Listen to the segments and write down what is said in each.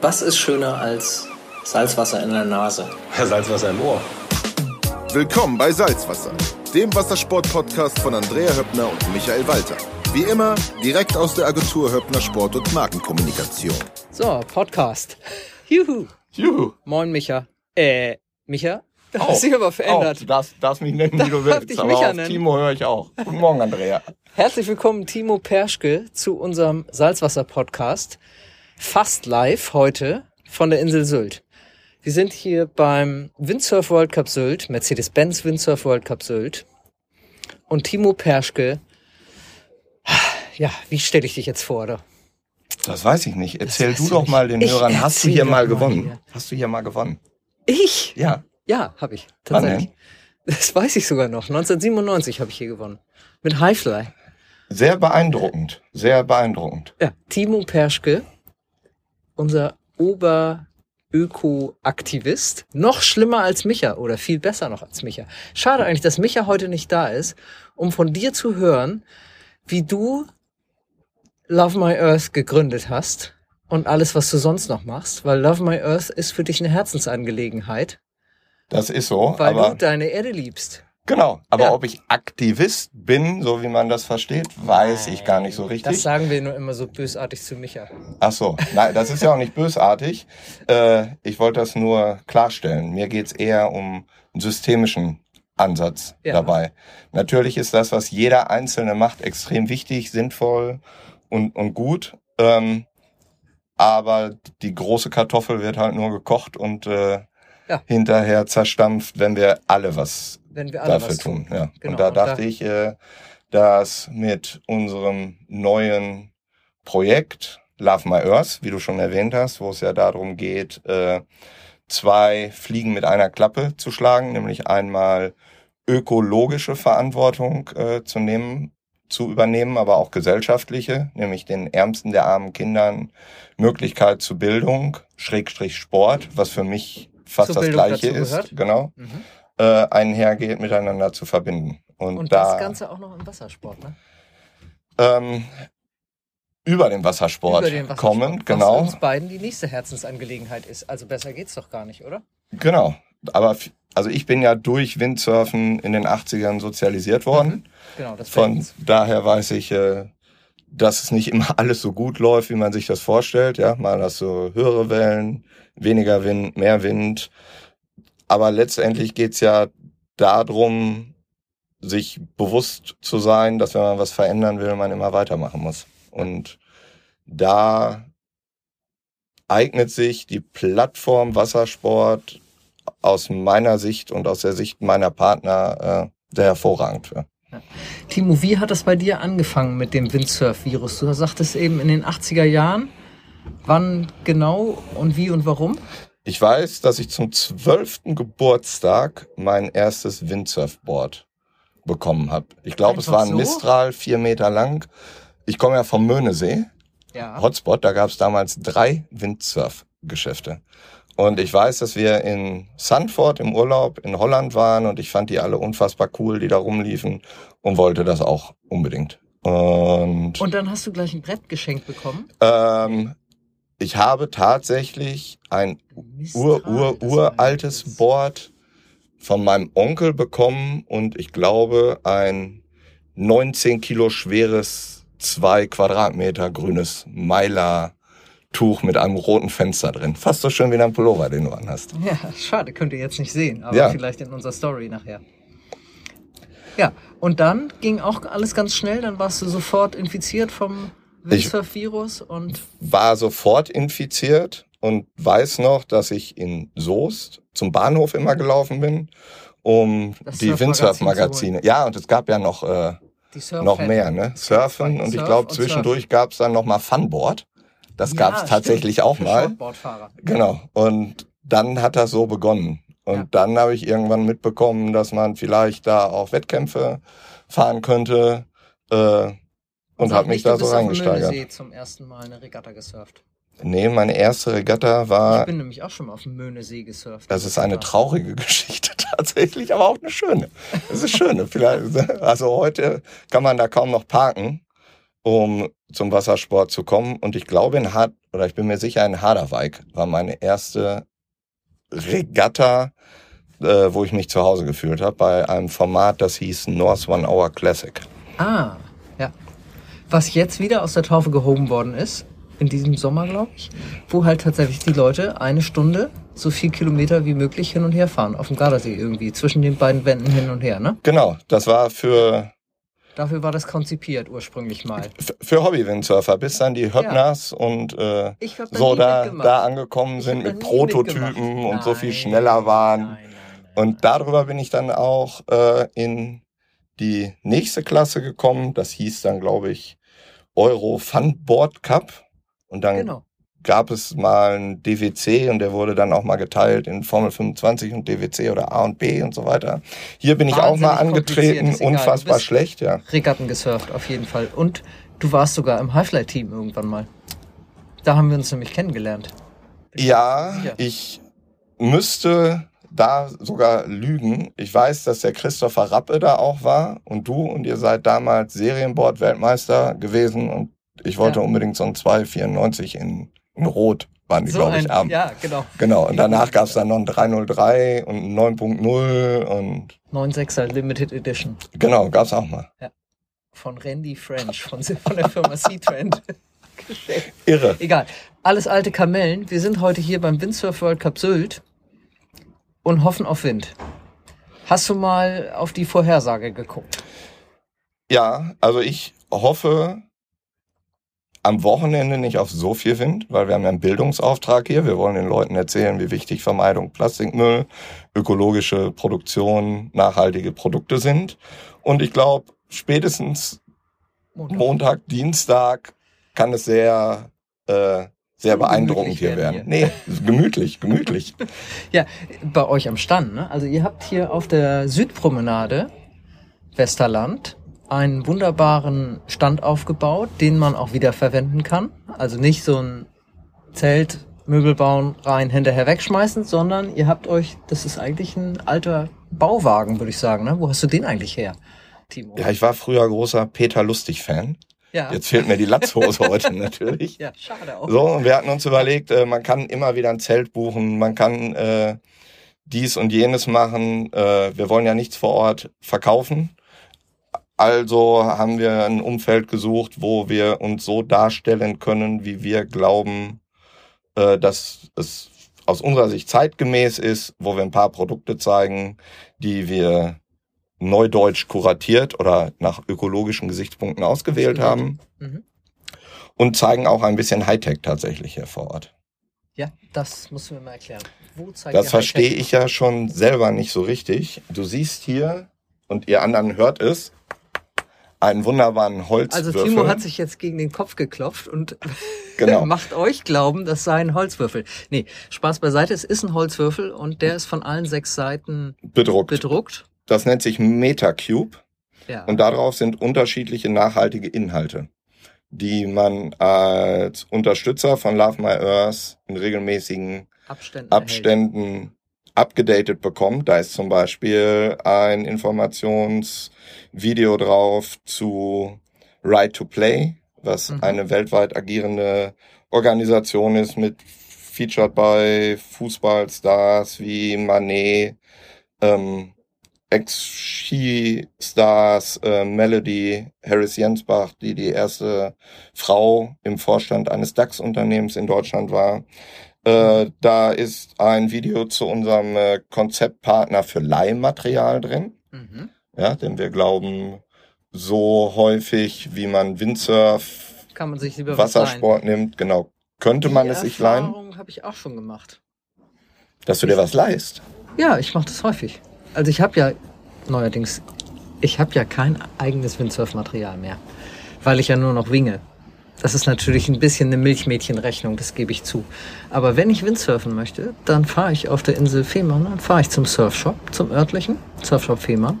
Was ist schöner als Salzwasser in der Nase? Salzwasser im Ohr. Willkommen bei Salzwasser, dem Wassersport-Podcast von Andrea Höppner und Michael Walter. Wie immer, direkt aus der Agentur Höppner Sport und Markenkommunikation. So, Podcast. Juhu. Juhu. Moin, Micha. Äh, Micha? Da Auch. hast dich aber verändert. Auch. Du darfst, darfst mich nennen, wie du Darf willst. dich aber Micha auf nennen? Timo höre ich auch. Guten Morgen, Andrea. Herzlich willkommen, Timo Perschke, zu unserem Salzwasser-Podcast. Fast live heute von der Insel Sylt. Wir sind hier beim Windsurf World Cup Sylt, Mercedes-Benz Windsurf World Cup Sylt. Und Timo Perschke, ja, wie stelle ich dich jetzt vor, oder? Das weiß ich nicht. Erzähl du doch nicht. mal den Ich Hörern. Hast du hier mal gewonnen? hier. Hast du hier mal gewonnen? Ich? Ja. Ja, habe ich. Tatsächlich. Das weiß ich sogar noch. 1997 habe ich hier gewonnen. Mit Highfly. Sehr beeindruckend. Sehr beeindruckend. Ja, Timo Perschke, unser Oberöko-Aktivist. Noch schlimmer als Micha oder viel besser noch als Micha. Schade eigentlich, dass Micha heute nicht da ist, um von dir zu hören, wie du Love My Earth gegründet hast und alles, was du sonst noch machst, weil Love My Earth ist für dich eine Herzensangelegenheit, Das ist so. weil du deine Erde liebst. Genau. Aber Ja. ob ich Aktivist bin, so wie man das versteht, weiß ich gar nicht so Das richtig. sagen wir nur immer so bösartig zu Micha. Ach so, nein, das ist ja auch nicht bösartig. Äh, ich wollte das nur klarstellen. Mir geht's eher um einen systemischen Ansatz Ja. dabei. Natürlich ist das, was jeder Einzelne macht, extrem wichtig, sinnvoll und, und gut. Ähm, aber die große Kartoffel wird halt nur gekocht und äh, Ja. hinterher zerstampft, wenn wir alle was Wenn wir alle dafür was tun. tun. Ja. Genau, und da und da- dachte ich, äh, dass mit unserem neuen Projekt Love My Earth, wie du schon erwähnt hast, wo es ja darum geht, äh, zwei Fliegen mit einer Klappe zu schlagen, nämlich einmal ökologische Verantwortung äh, zu nehmen, zu übernehmen, aber auch gesellschaftliche, nämlich den Ärmsten der armen Kindern Möglichkeit zu Bildung, Schrägstrich Sport, was für mich fast das Gleiche ist, gehört. genau Mhm. äh, einhergeht, miteinander zu verbinden. Und, Und da das Ganze auch noch im Wassersport, ne? ähm, über den Wassersport, Über den Wassersport, kommen, Was genau, uns beiden die nächste Herzensangelegenheit ist. Also besser geht's doch gar nicht, oder? genau. Aber also ich bin ja durch Windsurfen in den 80ern sozialisiert worden. Genau, das Von daher weiß ich, äh, dass es nicht immer alles so gut läuft, wie man sich das vorstellt. Ja, mal hast du höhere Wellen, weniger Wind, mehr Wind. Aber letztendlich geht's ja darum, sich bewusst zu sein, dass wenn man was verändern will, man immer weitermachen muss. Und da eignet sich die Plattform Wassersport aus meiner Sicht und aus der Sicht meiner Partner äh, sehr hervorragend für. Timo, wie hat das bei dir angefangen mit dem Windsurf-Virus? Du sagtest eben in den 80er Jahren. Wann genau und wie und warum? Ich weiß, dass ich zum zwölften Geburtstag mein erstes Windsurfboard bekommen habe. Ich glaube, es war ein so? Mistral, vier Meter lang. Ich komme ja vom Möhnesee, Ja. Hotspot, da gab es damals drei Windsurf-Geschäfte. Und ich weiß, dass wir in Sandford im Urlaub in Holland waren und ich fand die alle unfassbar cool, die da rumliefen und wollte das auch unbedingt. Und, Und dann hast du gleich ein Brett geschenkt bekommen. ähm, ich habe tatsächlich ein ur, ur, uraltes Board von meinem Onkel bekommen und ich glaube ein 19 Kilo schweres, zwei Quadratmeter grünes Meiler-Tuch mit einem roten Fenster drin. Fast so schön wie dein Pullover, den du anhast. Ja, schade, könnt ihr jetzt nicht sehen, aber Ja. vielleicht in unserer Story nachher. Ja, und dann ging auch alles ganz schnell, dann warst du sofort infiziert vom Windsurf-Virus und War sofort infiziert und weiß noch, dass ich in Soest zum Bahnhof immer gelaufen bin, um Das die Surfmagazin Windsurf-Magazine. Ja, und es gab ja noch äh, noch mehr, ne? Surfen und ich glaube zwischendurch gab es dann noch mal Funboard. Das Ja, gab's tatsächlich stimmt, auch mal. Genau. Und dann hat das so begonnen. Und Ja. dann habe ich irgendwann mitbekommen, dass man vielleicht da auch Wettkämpfe fahren könnte äh, und habe mich da so reingesteigert. Möhnesee zum ersten Mal eine Regatta gesurft. Nee, meine erste Regatta Ich war, bin nämlich auch schon mal auf dem Möhnesee gesurft. das ist eine traurige Geschichte tatsächlich, aber auch eine schöne. Das ist schöne. Vielleicht, also heute kann man da kaum noch parken. um zum Wassersport zu kommen. Und ich glaube in Hard, oder ich bin mir sicher, in Harderwijk war meine erste Regatta, äh, wo ich mich zu Hause gefühlt habe, bei einem Format, das hieß North One Hour Classic. Ah, ja. Was jetzt wieder aus der Taufe gehoben worden ist, in diesem Sommer, glaube ich, wo halt tatsächlich die Leute eine Stunde so viel Kilometer wie möglich hin und her fahren, auf dem Gardasee irgendwie, zwischen den beiden Wänden hin und her, ne? Genau, das war für Dafür war das konzipiert ursprünglich mal. Für Hobby-Windsurfer, bis dann die Höppners und äh, so da, mitgemacht. da angekommen sind mit Prototypen mitgemacht. und so viel Nein, schneller waren. Nein, nein, nein. Und darüber bin ich dann auch äh, in die nächste Klasse gekommen. Das hieß dann, glaube ich, Euro Funboard Cup. Und dann Genau. gab es mal einen DWC und der wurde dann auch mal geteilt in Formel 25 und DWC oder A und B und so weiter. Hier bin ich auch mal Wahnsinnig angetreten, unfassbar schlecht, ja. Regatten gesurft, auf jeden Fall. Und du warst sogar im Highfly-Team irgendwann mal. Da haben wir uns nämlich kennengelernt. Ja, sicher. ich müsste da sogar lügen. Ich weiß, dass der Christopher Rappe da auch war und du und ihr seid damals Serienboard-Weltmeister gewesen und ich wollte Ja. unbedingt so ein 294 in, in Rot, waren die, So glaube ich, am. ja, genau. Genau, und danach gab es dann noch ein 303 und ein 9.0 und 9.6er Limited Edition genau, gab's auch mal. von Randy French von, von der Firma Sea-Trend. Irre. Egal. Alles alte Kamellen. Wir sind heute hier beim Windsurf World Cup Sylt und hoffen auf Wind. Hast du mal auf die Vorhersage geguckt? Ja, also ich hoffe am Wochenende nicht auf so viel Wind, weil wir haben ja einen Bildungsauftrag hier. Wir wollen den Leuten erzählen, wie wichtig Vermeidung Plastikmüll, ökologische Produktion, nachhaltige Produkte sind. Und ich glaube, spätestens Montag, Dienstag kann es sehr, äh, sehr beeindruckend hier werden werden. Nee, gemütlich, gemütlich. Ja, bei euch am Stand. Ne? Also ihr habt hier auf der Südpromenade Westerland einen wunderbaren Stand aufgebaut, den man auch wieder verwenden kann. Also nicht so ein Zelt, Möbel bauen, rein, hinterher wegschmeißen, sondern ihr habt euch, das ist eigentlich ein alter Bauwagen, würde ich sagen. Ne? Wo hast du den eigentlich her, Timo? Ja, ich war früher großer Peter Lustig-Fan. Ja. Jetzt fehlt mir die Latzhose heute natürlich. ja schade auch. So, und wir hatten uns überlegt, äh, man kann immer wieder ein Zelt buchen, man kann äh, dies und jenes machen. Äh, wir wollen ja nichts vor Ort verkaufen. Also haben wir ein Umfeld gesucht, wo wir uns so darstellen können, wie wir glauben, äh, dass es aus unserer Sicht zeitgemäß ist, wo wir ein paar Produkte zeigen, die wir neudeutsch kuratiert oder nach ökologischen Gesichtspunkten ausgewählt haben Mhm. und zeigen auch ein bisschen Hightech tatsächlich hier vor Ort. Ja, das musst du mir mal erklären. Wo Das verstehe ich ja schon selber nicht so richtig. Du siehst hier, und ihr anderen hört es, einen wunderbaren Holzwürfel. Also Timo hat sich jetzt gegen den Kopf geklopft und Genau. macht euch glauben, das sei ein Holzwürfel. Nee, Spaß beiseite, es ist ein Holzwürfel und der ist von allen sechs Seiten bedruckt. bedruckt. Das nennt sich Metacube Ja. und darauf sind unterschiedliche nachhaltige Inhalte, die man als Unterstützer von Love My Earth in regelmäßigen Abständen. Abständen abgedatet bekommt. Da ist zum Beispiel ein Informationsvideo drauf zu Right to Play, was Mhm. eine weltweit agierende Organisation ist mit featured bei Fußballstars wie Manet, ähm, Ex-Ski-Stars, äh, Melody, Harris Jensbach, die die erste Frau im Vorstand eines DAX-Unternehmens in Deutschland war. Äh, da ist ein Video zu unserem äh, Konzeptpartner für Leihmaterial drin, Mhm. ja, denn wir glauben, so häufig, wie man Windsurf, Kann man sich lieber was Wassersport nimmt, genau, könnte man Die es sich leihen, Erfahrung habe ich auch schon gemacht. dass du dir was leihst. Ja, ich mache das häufig. Also ich habe ja neuerdings, ich habe ja kein eigenes Windsurfmaterial mehr, weil ich ja nur noch winge. Das ist natürlich ein bisschen eine Milchmädchenrechnung, das gebe ich zu. Aber wenn ich Windsurfen möchte, dann fahre ich auf der Insel Fehmarn, dann fahre ich zum Surfshop, zum örtlichen Surfshop Fehmarn.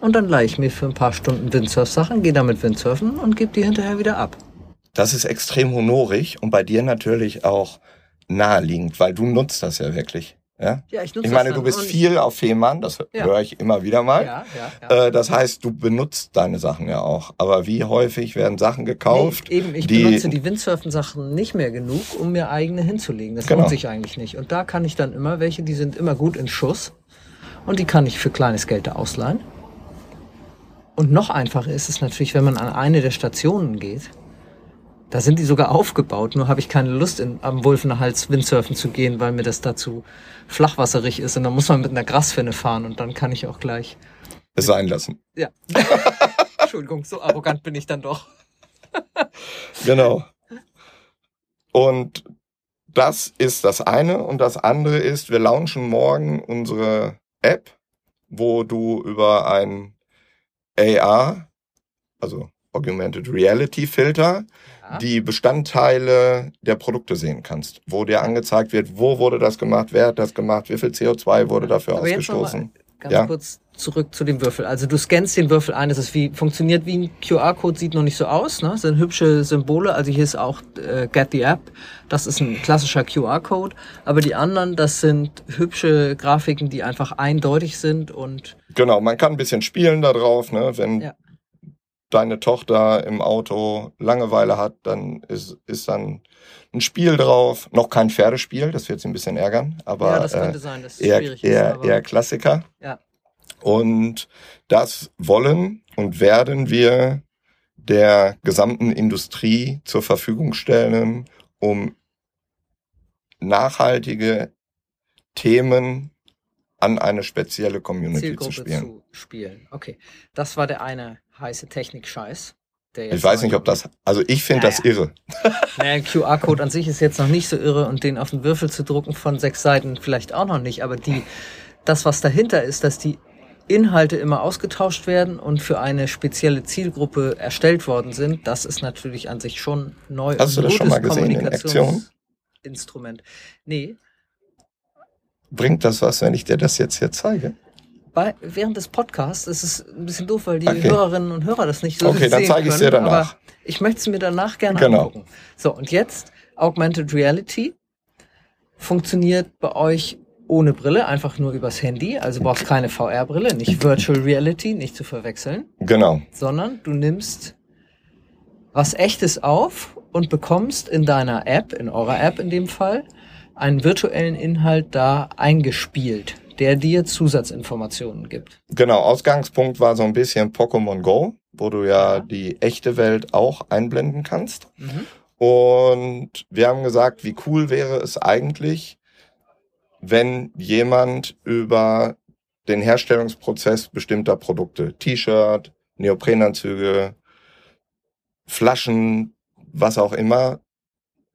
Und dann leihe ich mir für ein paar Stunden Windsurf-Sachen, gehe damit Windsurfen und gebe die hinterher wieder ab. Das ist extrem honorig und bei dir natürlich auch naheliegend, weil du nutzt das ja wirklich. Ja? Ja, ich nutze Ich meine, das du bist viel auf Fehmarn, das Ja. höre ich immer wieder mal. Ja, ja, ja. Äh, das heißt, du benutzt deine Sachen ja auch. Aber wie häufig werden Sachen gekauft? Nee, eben, ich die- benutze die Windsurfen-Sachen nicht mehr genug, um mir eigene hinzulegen. Das Genau. lohnt sich eigentlich nicht. Und da kann ich dann immer welche, die sind immer gut in Schuss. Und die kann ich für kleines Geld da ausleihen. Und noch einfacher ist es natürlich, wenn man an eine der Stationen geht. Da sind die sogar aufgebaut, nur habe ich keine Lust, in, am Wulfener-Hals Windsurfen zu gehen, weil mir das dazu flachwasserig ist. Und dann muss man mit einer Grasfinne fahren und dann kann ich auch gleich. es sein lassen. Ja. Entschuldigung, so arrogant bin ich dann doch. Genau. Und das ist das eine. Und das andere ist, wir launchen morgen unsere App, wo du über ein AR, also Augmented Reality Filter, Ja. die Bestandteile der Produkte sehen kannst, wo dir angezeigt wird, wo wurde das gemacht, wer hat das gemacht, wie viel CO2 wurde dafür Aber ausgestoßen. Ganz Ja. kurz zurück zu dem Würfel. Also du scannst den Würfel ein, das ist wie, funktioniert wie ein QR-Code, sieht noch nicht so aus, ne? Sind hübsche Symbole. Also hier ist auch äh, Get the App. Das ist ein klassischer QR-Code. Aber die anderen, das sind hübsche Grafiken, die einfach eindeutig sind und Genau, man kann ein bisschen spielen da drauf, ne? Wenn Ja. Deine Tochter im Auto Langeweile hat, dann ist, ist dann ein Spiel drauf. Noch kein Pferdespiel, das wird sie ein bisschen ärgern, aber ja, das äh, könnte sein, dass es eher, schwierig ist. eher, aber, eher Klassiker. Ja. Und das wollen und werden wir der gesamten Industrie zur Verfügung stellen, um nachhaltige Themen an eine spezielle Community Zielgruppe zu spielen. zu spielen. Okay, das war der eine heiße Technik-Scheiß. der jetzt Ich weiß nicht, ob das, also ich finde Naja. das irre. Naja, ein QR-Code an sich ist jetzt noch nicht so irre und den auf den Würfel zu drucken von sechs Seiten vielleicht auch noch nicht, aber die, das, was dahinter ist, dass die Inhalte immer ausgetauscht werden und für eine spezielle Zielgruppe erstellt worden sind, das ist natürlich an sich schon neu. Hast du das schon mal gesehen in Aktion? Kommunikationsinstrument. Nee, Bringt das was, wenn ich dir das jetzt hier zeige? Bei, während des Podcasts ist es ein bisschen doof, weil die Okay. Hörerinnen und Hörer das nicht so Okay, dann sehen zeige ich's können, dir danach. Aber ich möchte es mir danach gerne Genau. angucken. So, und jetzt Augmented Reality funktioniert bei euch ohne Brille, einfach nur übers Handy. Also brauchst keine VR-Brille, nicht Virtual Reality, nicht zu verwechseln, Genau. sondern du nimmst was Echtes auf und bekommst in deiner App, in eurer App in dem Fall, einen virtuellen Inhalt da eingespielt, der dir Zusatzinformationen gibt. Genau, Ausgangspunkt war so ein bisschen Pokémon Go, wo du ja, Ja. die echte Welt auch einblenden kannst. Mhm. Und wir haben gesagt, wie cool wäre es eigentlich, wenn jemand über den Herstellungsprozess bestimmter Produkte, T-Shirt, Neoprenanzüge, Flaschen, was auch immer,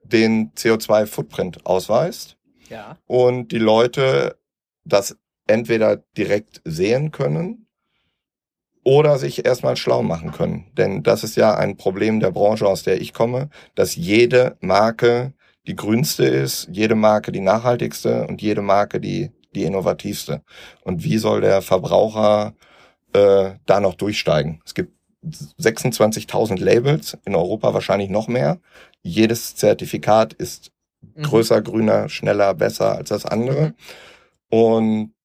den CO2-Footprint ausweist Ja. und die Leute das entweder direkt sehen können oder sich erstmal schlau machen können. Denn das ist ja ein Problem der Branche, aus der ich komme, dass jede Marke die grünste ist, jede Marke die nachhaltigste und jede Marke die, die innovativste. Und wie soll der Verbraucher äh, da noch durchsteigen? Es gibt 26.000 Labels, in Europa wahrscheinlich noch mehr. Jedes Zertifikat ist Mhm. größer, grüner, schneller, besser als das andere. Und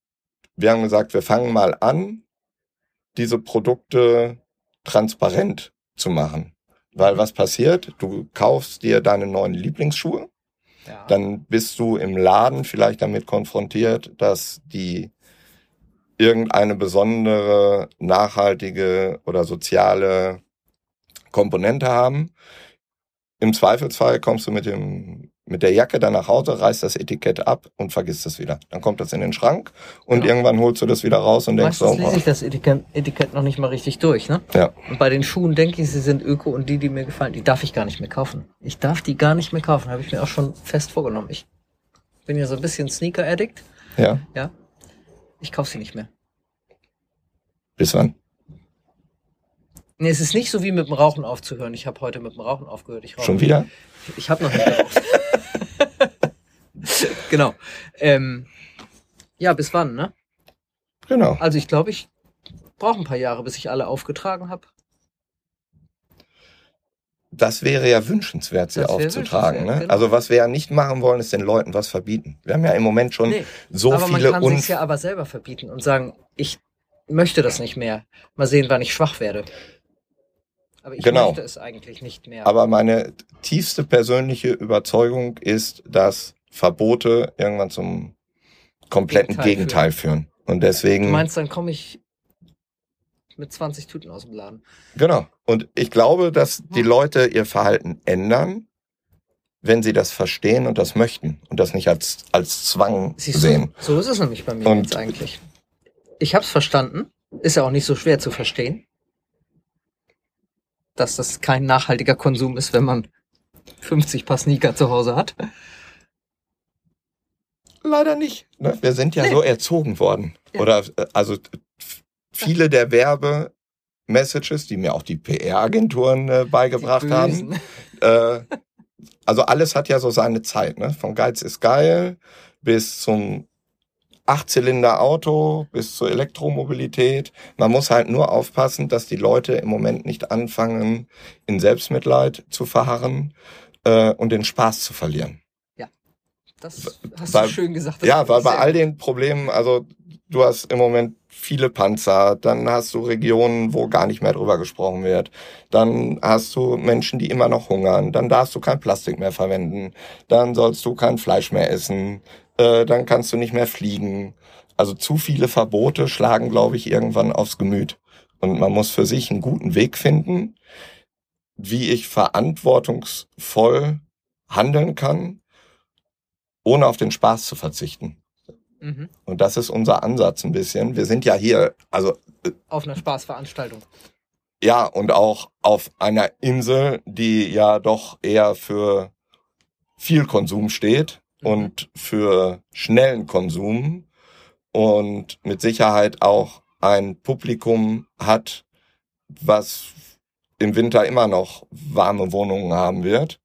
wir haben gesagt, wir fangen mal an, diese Produkte transparent zu machen. Weil was passiert? Du kaufst dir deine neuen Lieblingsschuhe, Ja. dann bist du im Laden vielleicht damit konfrontiert, dass die irgendeine besondere nachhaltige oder soziale Komponente haben. Im Zweifelsfall kommst du mit dem mit der Jacke dann nach Hause, reißt das Etikett ab und vergisst es wieder. Dann kommt das in den Schrank und Genau. irgendwann holst du das wieder raus und denkst Meistens so, lese oh, ich das Etikett, Etikett noch nicht mal richtig durch, ne? ja, Und bei den Schuhen denke ich, sie sind öko und die, die mir gefallen, die darf ich gar nicht mehr kaufen. Ich darf die gar nicht mehr kaufen, habe ich mir auch schon fest vorgenommen. Ich bin ja so ein bisschen Sneaker-Addict, ja, ja. Ich kaufe sie nicht mehr. bis wann? Nee, es ist nicht so wie mit dem Rauchen aufzuhören. Ich habe heute mit dem Rauchen aufgehört. Ich rauche Schon wieder? Ich, ich habe noch nicht geraucht. Genau. Ähm, ja, bis wann, ne? Genau. Also ich glaube, ich brauche ein paar Jahre, bis ich alle aufgetragen habe. das wäre ja wünschenswert, sie Das aufzutragen. Ne? genau. Also was wir ja nicht machen wollen, ist den Leuten was verbieten. Wir haben ja im Moment schon Nee, so aber viele man kann sich ja aber selber verbieten und sagen, ich möchte das nicht mehr. Mal sehen, wann ich schwach werde. Aber ich Genau. möchte es eigentlich nicht mehr. Aber meine tiefste persönliche Überzeugung ist, dass Verbote irgendwann zum kompletten Gegenteil Gegenteil, führen. Und du deswegen, meinst, dann komme ich mit 20 Tüten aus dem Laden. genau. Und ich glaube, dass die. Leute ihr Verhalten ändern, wenn sie das verstehen und das möchten und das nicht als, als Zwang Siehst sehen. du, so ist es nämlich bei mir Und- jetzt eigentlich. Ich habe es verstanden. Ist ja auch nicht so schwer zu verstehen, dass das kein nachhaltiger Konsum ist, wenn man 50 Paar Sneaker zu Hause hat. Leider nicht. Ne? Wir sind ja Nee. so erzogen worden. Ja. Oder äh, also viele der Werbe-Messages, die mir auch die PR-Agenturen äh, beigebracht haben. Äh, also alles hat ja so seine Zeit. Ne? Von Geiz ist geil bis zum Achtzylinder-Auto bis zur Elektromobilität. Man muss halt nur aufpassen, dass die Leute im Moment nicht anfangen, in Selbstmitleid zu verharren äh, und den Spaß zu verlieren. Das hast Weil- du schön gesagt. Ja, weil bei all den Problemen, also du hast im Moment viele Panzer, dann hast du Regionen, wo gar nicht mehr drüber gesprochen wird, dann hast du Menschen, die immer noch hungern, dann darfst du kein Plastik mehr verwenden, dann sollst du kein Fleisch mehr essen, äh, dann kannst du nicht mehr fliegen. Also zu viele Verbote schlagen, glaube ich, irgendwann aufs Gemüt. Und man muss für sich einen guten Weg finden, wie ich verantwortungsvoll handeln kann, ohne auf den Spaß zu verzichten. Mhm. Und das ist unser Ansatz ein bisschen. Wir sind ja hier, also Auf einer Spaßveranstaltung. ja, und auch auf einer Insel, die ja doch eher für viel Konsum steht Mhm. und für schnellen Konsum und mit Sicherheit auch ein Publikum hat, was im Winter immer noch warme Wohnungen haben wird.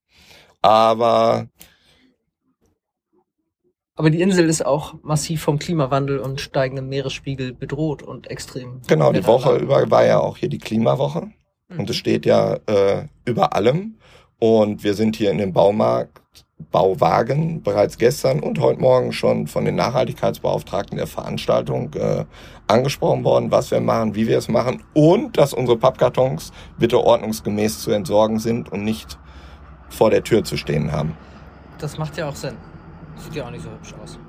Aber Aber die Insel ist auch massiv vom Klimawandel und steigendem Meeresspiegel bedroht und extrem. genau, die Woche über war ja auch hier die Klimawoche. Und es Mhm. steht ja äh, über allem. Und wir sind hier in dem Baumarkt, Bauwagen bereits gestern und heute Morgen schon von den Nachhaltigkeitsbeauftragten der Veranstaltung äh, angesprochen worden, was wir machen, wie wir es machen und dass unsere Pappkartons bitte ordnungsgemäß zu entsorgen sind und nicht vor der Tür zu stehen haben. Das macht ja auch Sinn. Sieht ja auch nicht so hübsch aus.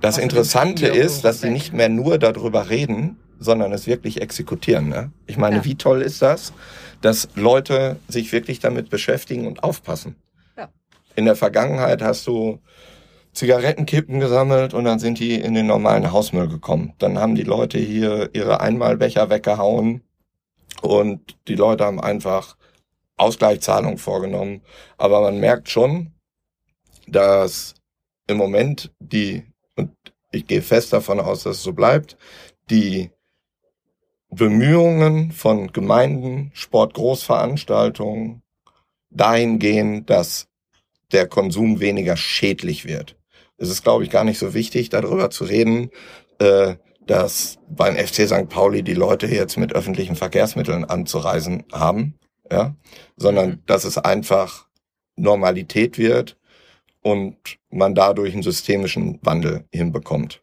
Das Außerdem Interessante ist, dass sie nicht mehr nur darüber reden, sondern es wirklich exekutieren. Ne? Ich meine, Ja. wie toll ist das, dass Leute sich wirklich damit beschäftigen und aufpassen. Ja. In der Vergangenheit hast du Zigarettenkippen gesammelt und dann sind die in den normalen Hausmüll gekommen. Dann haben die Leute hier ihre Einmalbecher weggehauen und die Leute haben einfach Ausgleichszahlungen vorgenommen. Aber man merkt schon, dass im Moment die, und ich gehe fest davon aus, dass es so bleibt, die Bemühungen von Gemeinden, Sportgroßveranstaltungen dahin gehen, dass der Konsum weniger schädlich wird. Es ist, glaube ich, gar nicht so wichtig, darüber zu reden, äh, dass beim FC St. Pauli die Leute jetzt mit öffentlichen Verkehrsmitteln anzureisen haben, ja, sondern Mhm. dass es einfach Normalität wird und man dadurch einen systemischen Wandel hinbekommt.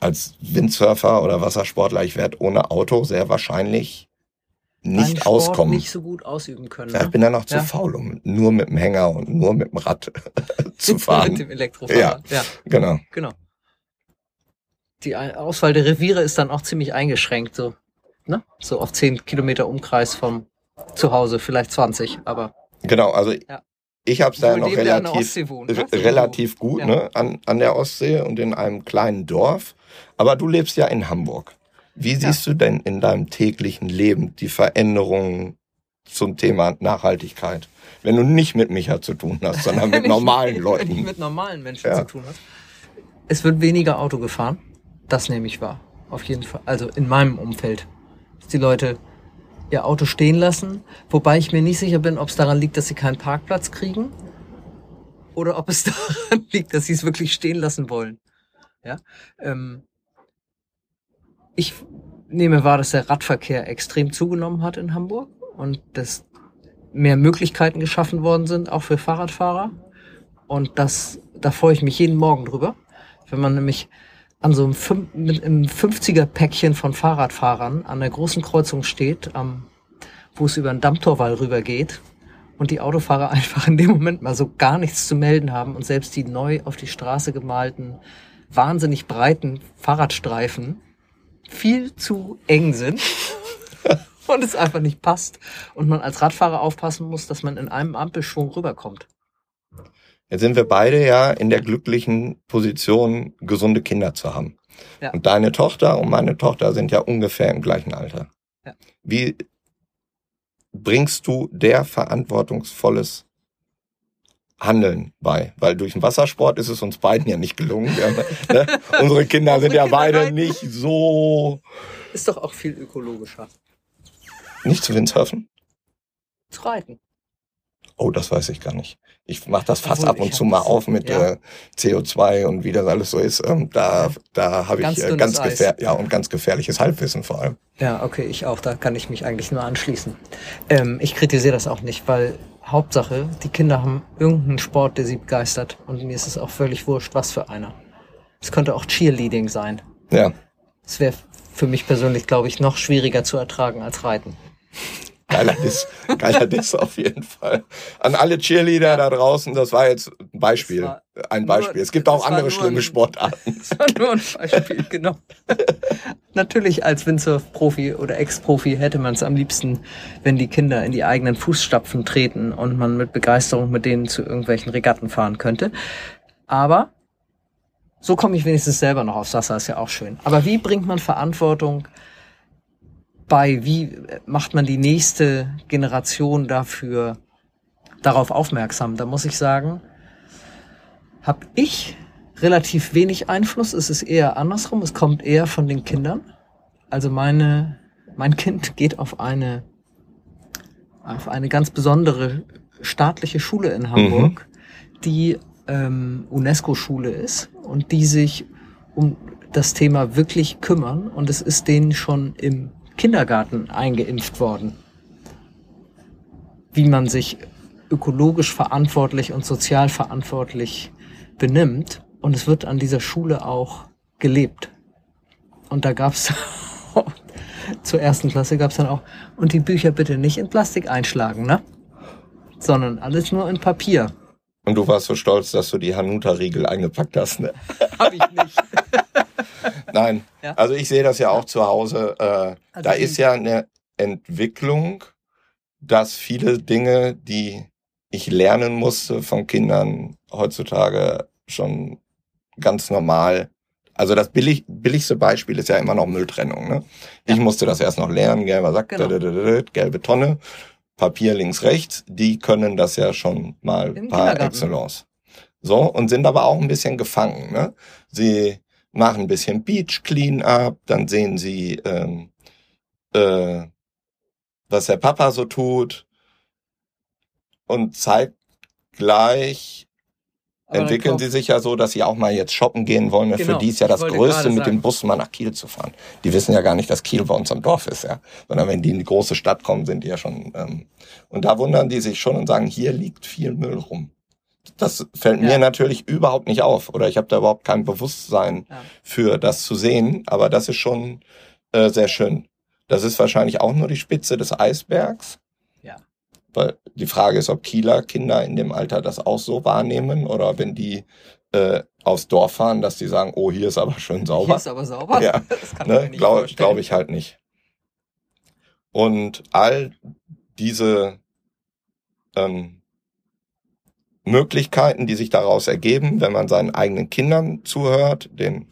Als Windsurfer oder Wassersportler, ich werde ohne Auto sehr wahrscheinlich nicht auskommen. nicht so gut ausüben können. Ja, ich Ne? bin da noch zu Ja. faul, um nur mit dem Hänger und nur mit dem Rad zu Mit fahren. dem Elektrofahrrad. Ja. genau. genau. Die Auswahl der Reviere ist dann auch ziemlich eingeschränkt, so, ne? So auf 10 Kilometer Umkreis vom Zuhause, vielleicht 20, aber Genau, also Ja. Ich habe es da noch relativ, wohnt, ne? relativ gut Ja. ne, an, an der Ostsee und in einem kleinen Dorf. Aber du lebst ja in Hamburg. Wie siehst du denn in deinem täglichen Leben die Veränderungen zum Thema Nachhaltigkeit? Wenn du nicht mit Micha zu tun hast, sondern mit normalen Wenn ich Leuten. mit normalen Menschen Ja. zu tun hast. Es wird weniger Auto gefahren. Das nehme ich wahr. Auf jeden Fall. Also in meinem Umfeld. Dass die Leute ihr Auto stehen lassen. Wobei ich mir nicht sicher bin, ob es daran liegt, dass sie keinen Parkplatz kriegen. Oder ob es daran liegt, dass sie es wirklich stehen lassen wollen. Ja. Ähm, ich nehme wahr, dass der Radverkehr extrem zugenommen hat in Hamburg und dass mehr Möglichkeiten geschaffen worden sind, auch für Fahrradfahrer. Und das, da freue ich mich jeden Morgen drüber. Wenn man nämlich an so einem, Fün- mit einem 50er-Päckchen von Fahrradfahrern an der großen Kreuzung steht, am, wo es über den Dammtorwall rübergeht und die Autofahrer einfach in dem Moment mal so gar nichts zu melden haben und selbst die neu auf die Straße gemalten, wahnsinnig breiten Fahrradstreifen viel zu eng sind und es einfach nicht passt und man als Radfahrer aufpassen muss, dass man in einem Ampelschwung rüberkommt. Jetzt sind wir beide ja in der glücklichen Position, gesunde Kinder zu haben. Ja. Und deine Tochter und meine Tochter sind ja ungefähr im gleichen Alter. Ja. Wie bringst du der verantwortungsvolles Handeln bei? Weil durch den Wassersport ist es uns beiden ja nicht gelungen. Haben, ne? Unsere Kinder sind ja beide nicht so Ist doch auch viel ökologischer nicht zu Windsurfen. zu reiten. Oh, das weiß ich gar nicht. Ich mache das fast Obwohl, ab und zu mal auf mit ja. äh, CO2 und wie das alles so ist. Ähm, da da habe ich äh, ganz Eis. gefähr ja und ganz gefährliches Halbwissen vor allem. Ja, okay, ich auch. Da kann ich mich eigentlich nur anschließen. Ähm, ich kritisiere das auch nicht, weil Hauptsache, die Kinder haben irgendeinen Sport, der sie begeistert. Und mir ist es auch völlig wurscht, was für einer. Es könnte auch Cheerleading sein. Ja, Es wäre für mich persönlich, glaube ich, noch schwieriger zu ertragen als Reiten. Geiler Diss, geiler Diss auf jeden Fall. An alle Cheerleader da draußen, das war jetzt ein Beispiel, ein nur- Beispiel. Es gibt auch andere schlimme ein- Sportarten. Das war nur ein Beispiel, genau. Natürlich als Windsurf-Profi oder Ex-Profi hätte man es am liebsten, wenn die Kinder in die eigenen Fußstapfen treten und man mit Begeisterung mit denen zu irgendwelchen Regatten fahren könnte. Aber so komme ich wenigstens selber noch aufs Wasser, ist ja auch schön. Aber wie bringt man Verantwortung bei? Wie macht man die nächste Generation dafür darauf aufmerksam? Da muss ich sagen, habe ich relativ wenig Einfluss. Es ist eher andersrum. Es kommt eher von den Kindern. Also meine, mein Kind geht auf eine, auf eine ganz besondere staatliche Schule in Hamburg, die ähm, UNESCO-Schule ist und die sich um das Thema wirklich kümmern. Und es ist denen schon im Kindergarten eingeimpft worden, wie man sich ökologisch verantwortlich und sozial verantwortlich benimmt. Und es wird an dieser Schule auch gelebt. Und da gab's zur ersten Klasse gab's dann auch, und die Bücher bitte nicht in Plastik einschlagen, ne? Sondern alles nur in Papier. Und du warst so stolz, dass du die Hanuta-Riegel eingepackt hast. Ne? Hab ich nicht. Nein, Ja. also ich sehe das ja auch zu Hause. Äh, Also da ist ja eine Entwicklung, dass viele Dinge, die ich lernen musste von Kindern heutzutage schon ganz normal. Also das billig, billigste Beispiel ist ja immer noch Mülltrennung. Ne? Ich musste das erst noch lernen, gelber Sack, Genau. gelbe Tonne, Papier links, rechts. Die können das ja schon mal Im par excellence. So, und sind aber auch ein bisschen gefangen. Ne? Sie machen ein bisschen Beach Clean-up, dann sehen sie, ähm, äh, was der Papa so tut und zeitgleich Aber entwickeln sie sich ja so, dass sie auch mal jetzt shoppen gehen wollen. Genau, Für die ist ja das Größte, mit dem. Bus mal nach Kiel zu fahren. Die wissen ja gar nicht, dass Kiel bei uns am Dorf ist, ja. Sondern wenn die in die große Stadt kommen, sind die ja schon. Ähm, und da wundern die sich schon und sagen, hier liegt viel Müll rum. Das fällt Ja. mir natürlich überhaupt nicht auf. Oder ich habe da überhaupt kein Bewusstsein Ja. für das zu sehen. Aber das ist schon äh, sehr schön. Das ist wahrscheinlich auch nur die Spitze des Eisbergs. Ja. Weil die Frage ist, ob Kieler Kinder in dem Alter das auch so wahrnehmen oder wenn die äh, aufs Dorf fahren, dass die sagen, oh, hier ist aber schön Hier sauber. ist aber sauber. Ja, Das kann ich Ne? nicht Glaube glaub ich halt nicht. Und all diese ähm, Möglichkeiten, die sich daraus ergeben, wenn man seinen eigenen Kindern zuhört, den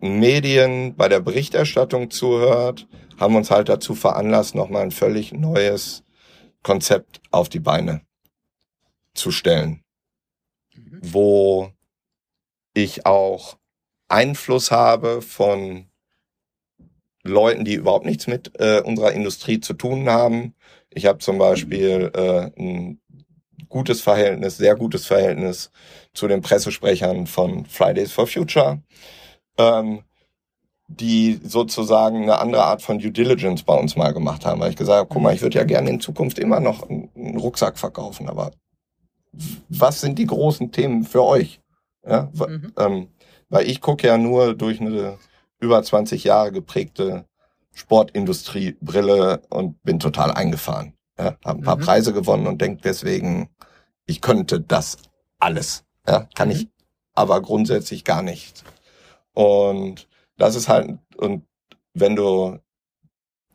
Medien bei der Berichterstattung zuhört, haben uns halt dazu veranlasst, nochmal ein völlig neues Konzept auf die Beine zu stellen, Mhm. wo ich auch Einfluss habe von Leuten, die überhaupt nichts mit äh, unserer Industrie zu tun haben. Ich habe zum Beispiel äh, ein gutes Verhältnis, sehr gutes Verhältnis zu den Pressesprechern von Fridays for Future. Ähm, die sozusagen eine andere Art von Due Diligence bei uns mal gemacht haben, weil ich gesagt habe, guck mal, ich würde ja gerne in Zukunft immer noch einen Rucksack verkaufen, aber was sind die großen Themen für euch? Ja, mhm. ähm, weil ich gucke ja nur durch eine über 20 Jahre geprägte Sportindustriebrille und bin total eingefahren. Ja, habe ein paar mhm. Preise gewonnen und denke deswegen, ich könnte das alles. Ja, kann mhm. ich aber grundsätzlich gar nicht. Und das ist halt, und wenn du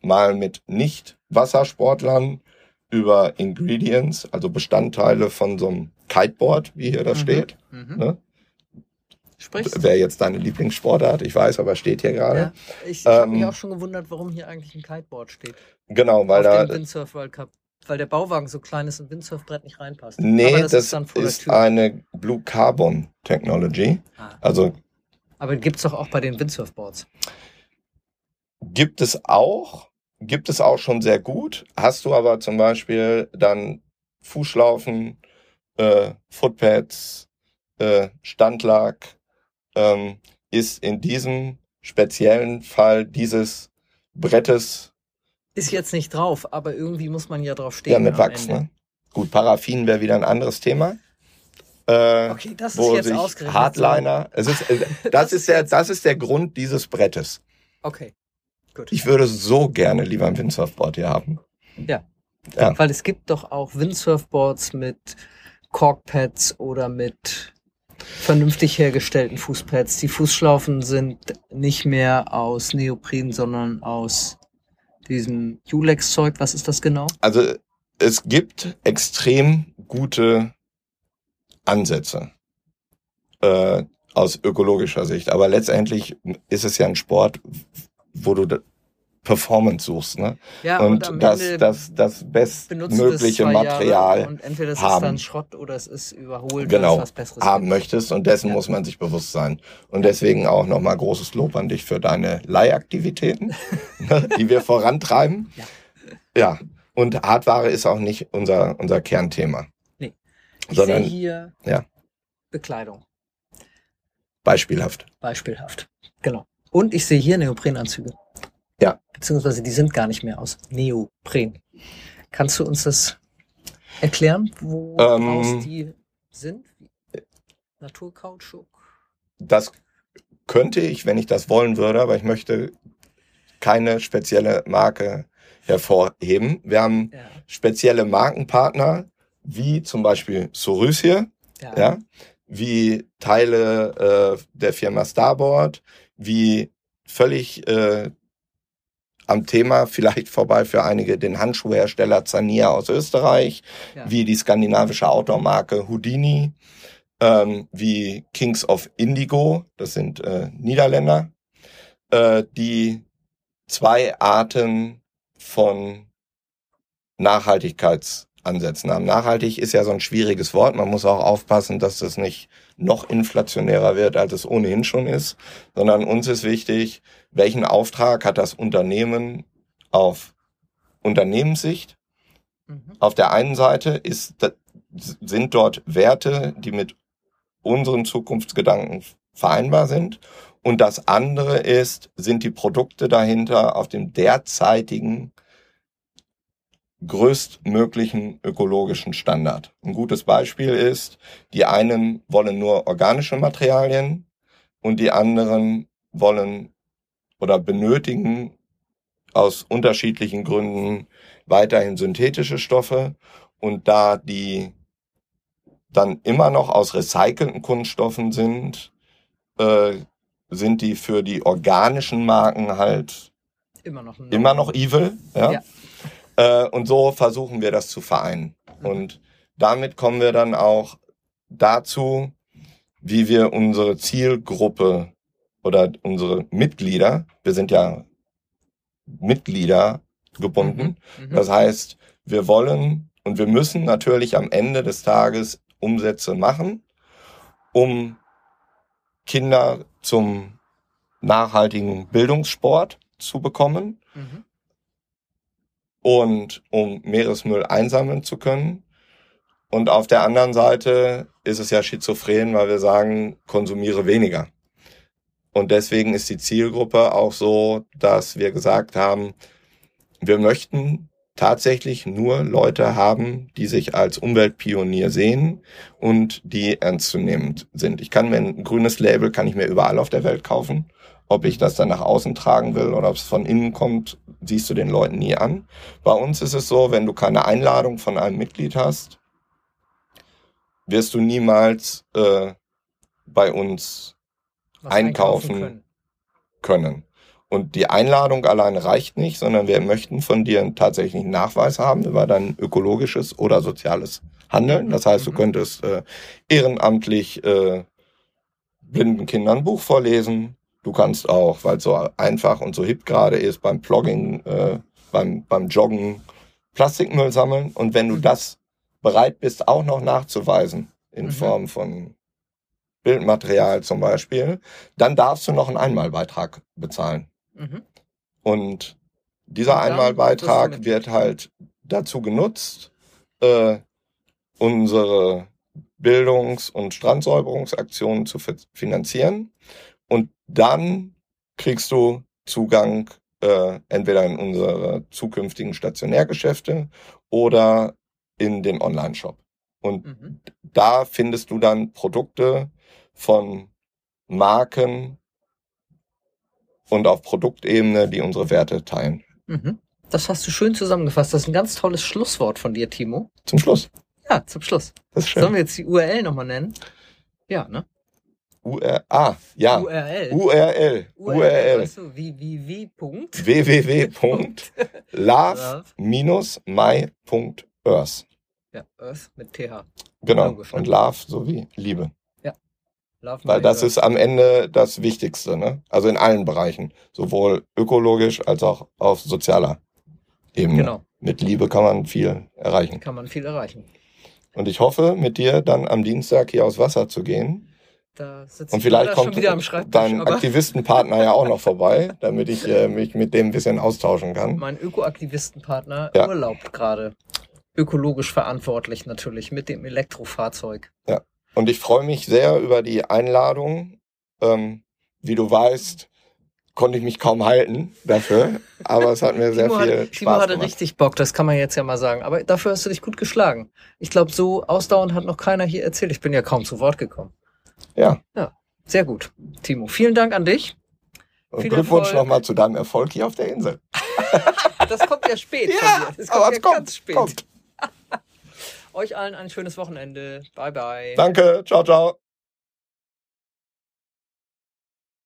mal mit Nicht-Wassersportlern über Ingredients, also Bestandteile von so einem Kiteboard, wie hier das mhm. steht, mhm. Ne? Sprichst. Wäre jetzt deine Lieblingssportart, ich weiß, aber steht hier gerade. Ja, ich ähm, habe mich auch schon gewundert, warum hier eigentlich ein Kiteboard steht. Genau, weil Auf da. Dem Windsurf World Cup. Weil der Bauwagen so klein ist und Windsurfbrett nicht reinpasst. Nee, das, das, ist, ist eine Blue Carbon Technology. Ah. Also. Aber gibt's doch auch bei den Windsurfboards. Gibt es auch. Gibt es auch schon sehr gut. Hast du aber zum Beispiel dann Fußschlaufen, äh, Footpads, äh, Standlag, ähm, ist in diesem speziellen Fall dieses Brettes. Ist jetzt nicht drauf, aber irgendwie muss man ja drauf stehen. Ja, mit Wachs, ne? Gut, Paraffin wäre wieder ein anderes Thema. Äh, okay, das ist jetzt ausgerechnet. Hardliner. Es ist, äh, das, das ist der, das ist der Grund dieses Brettes. Okay, gut. Ich würde so gerne lieber ein Windsurfboard hier haben. Ja. ja. Weil es gibt doch auch Windsurfboards mit Corkpads oder mit vernünftig hergestellten Fußpads. Die Fußschlaufen sind nicht mehr aus Neopren, sondern aus diesem Ulex-Zeug. Was ist das genau? Also es gibt extrem gute Ansätze äh, aus ökologischer Sicht. Aber letztendlich ist es ja ein Sport, wo du Performance suchst, ne? Ja, und, und das, das, das bestmögliche Material und entweder es haben, ist dann Schrott oder es ist überholt genau, was Besseres haben gibt. möchtest und dessen ja. muss man sich bewusst sein. Und deswegen auch nochmal großes Lob an dich für deine Leihaktivitäten, ne, die wir vorantreiben. Ja. ja. Und Hardware ist auch nicht unser, unser Kernthema. Nee. Ich sondern, sehe hier ja. Bekleidung. Beispielhaft. Beispielhaft. Genau. Und ich sehe hier Neoprenanzüge. Ja. Beziehungsweise die sind gar nicht mehr aus Neopren. Kannst du uns das erklären, woraus ähm, die sind? Naturkautschuk? Das könnte ich, wenn ich das wollen würde, aber ich möchte keine spezielle Marke hervorheben. Wir haben ja. spezielle Markenpartner, wie zum Beispiel Sorus hier, ja. ja. wie Teile äh, der Firma Starboard, wie völlig äh, am Thema vielleicht vorbei für einige den Handschuhhersteller Zania aus Österreich, ja. wie die skandinavische Outdoor-Marke Houdini, ähm, wie Kings of Indigo, das sind äh, Niederländer, äh, die zwei Arten von Nachhaltigkeitsansätzen haben. Nachhaltig ist ja so ein schwieriges Wort. Man muss auch aufpassen, dass das nicht noch inflationärer wird, als es ohnehin schon ist, sondern uns ist wichtig, welchen Auftrag hat das Unternehmen auf Unternehmenssicht? Mhm. Auf der einen Seite ist, sind dort Werte, die mit unseren Zukunftsgedanken vereinbar sind. Und das andere ist, sind die Produkte dahinter auf dem derzeitigen größtmöglichen ökologischen Standard. Ein gutes Beispiel ist, die einen wollen nur organische Materialien und die anderen wollen oder benötigen aus unterschiedlichen Gründen weiterhin synthetische Stoffe und da die dann immer noch aus recycelten Kunststoffen sind, äh, sind die für die organischen Marken halt immer noch, immer noch evil. Ja? ja. Äh, und so versuchen wir das zu vereinen. Mhm. Und damit kommen wir dann auch dazu, wie wir unsere Zielgruppe oder unsere Mitglieder, wir sind ja Mitglieder gebunden. Mhm. Mhm. Das heißt, wir wollen und wir müssen natürlich am Ende des Tages Umsätze machen, um Kinder zum nachhaltigen Bildungssport zu bekommen mhm. Und um Meeresmüll einsammeln zu können. Und auf der anderen Seite ist es ja schizophren, weil wir sagen, konsumiere weniger. Und deswegen ist die Zielgruppe auch so, dass wir gesagt haben, wir möchten tatsächlich nur Leute haben, die sich als Umweltpionier sehen und die ernstzunehmend sind. Ich kann mir ein grünes Label, kann ich mir überall auf der Welt kaufen. Ob ich das dann nach außen tragen will oder ob es von innen kommt, siehst du den Leuten nie an. Bei uns ist es so, wenn du keine Einladung von einem Mitglied hast, wirst du niemals äh, bei uns Was einkaufen können. können. Und die Einladung alleine reicht nicht, sondern wir möchten von dir einen tatsächlichen Nachweis haben über dein ökologisches oder soziales Handeln. Das heißt, du Mhm. könntest äh, ehrenamtlich äh, blinden Kindern ein Buch vorlesen. Du kannst auch, weil es so einfach und so hip gerade ist, beim Plogging, äh, beim, beim Joggen Plastikmüll sammeln. Und wenn du Mhm. das bereit bist, auch noch nachzuweisen, in Mhm. Form von Bildmaterial zum Beispiel, dann darfst du noch einen Einmalbeitrag bezahlen. Mhm. Und dieser Und Einmalbeitrag wird halt dazu genutzt, äh, unsere Bildungs- und Strandsäuberungsaktionen zu fi- finanzieren. Dann kriegst du Zugang äh, entweder in unsere zukünftigen Stationärgeschäfte oder in den Online-Shop. Und Mhm. da findest du dann Produkte von Marken und auf Produktebene, die unsere Werte teilen. Mhm. Das hast du schön zusammengefasst. Das ist ein ganz tolles Schlusswort von dir, Timo. Zum Schluss. Ja, zum Schluss. Das ist Sollen schön. wir jetzt die URL nochmal nennen? Ja, ne? UR, ah, ja. URL. URL. URL. Wie, Punkt. www.love-my.earth. Ja, Earth mit TH. Genau. Ne? Und Love sowie Liebe. Love Weil das Earth. ist am Ende das Wichtigste, ne? Also in allen Bereichen. Sowohl ökologisch als auch auf sozialer Ebene. Genau, Mit Liebe kann man viel erreichen. kann man viel erreichen. Und ich hoffe, mit dir dann am Dienstag hier aufs Wasser zu gehen. Da sitzt Und vielleicht kommt schon wieder am Schreibtisch, dein Aktivistenpartner ja auch noch vorbei, damit ich äh, mich mit dem ein bisschen austauschen kann. mein Ökoaktivistenpartner Ja. urlaubt gerade. Ökologisch verantwortlich natürlich mit dem Elektrofahrzeug. Und ich freue mich sehr über die Einladung. Ähm, wie du weißt, konnte ich mich kaum halten dafür, aber es hat mir sehr Timo, viel hatte, Timo Spaß hatte gemacht. richtig Bock, das kann man jetzt ja mal sagen. Aber dafür hast du dich gut geschlagen. Ich glaube, so ausdauernd hat noch keiner hier erzählt. Ich bin ja kaum zu Wort gekommen. Ja, Sehr gut. Timo, vielen Dank an dich. und Viel Glückwunsch nochmal zu deinem Erfolg hier auf der Insel. Das kommt ja spät von dir. Das kommt aber ja es kommt, ganz spät. kommt. Euch allen ein schönes Wochenende. Bye, bye. Danke, ciao, ciao.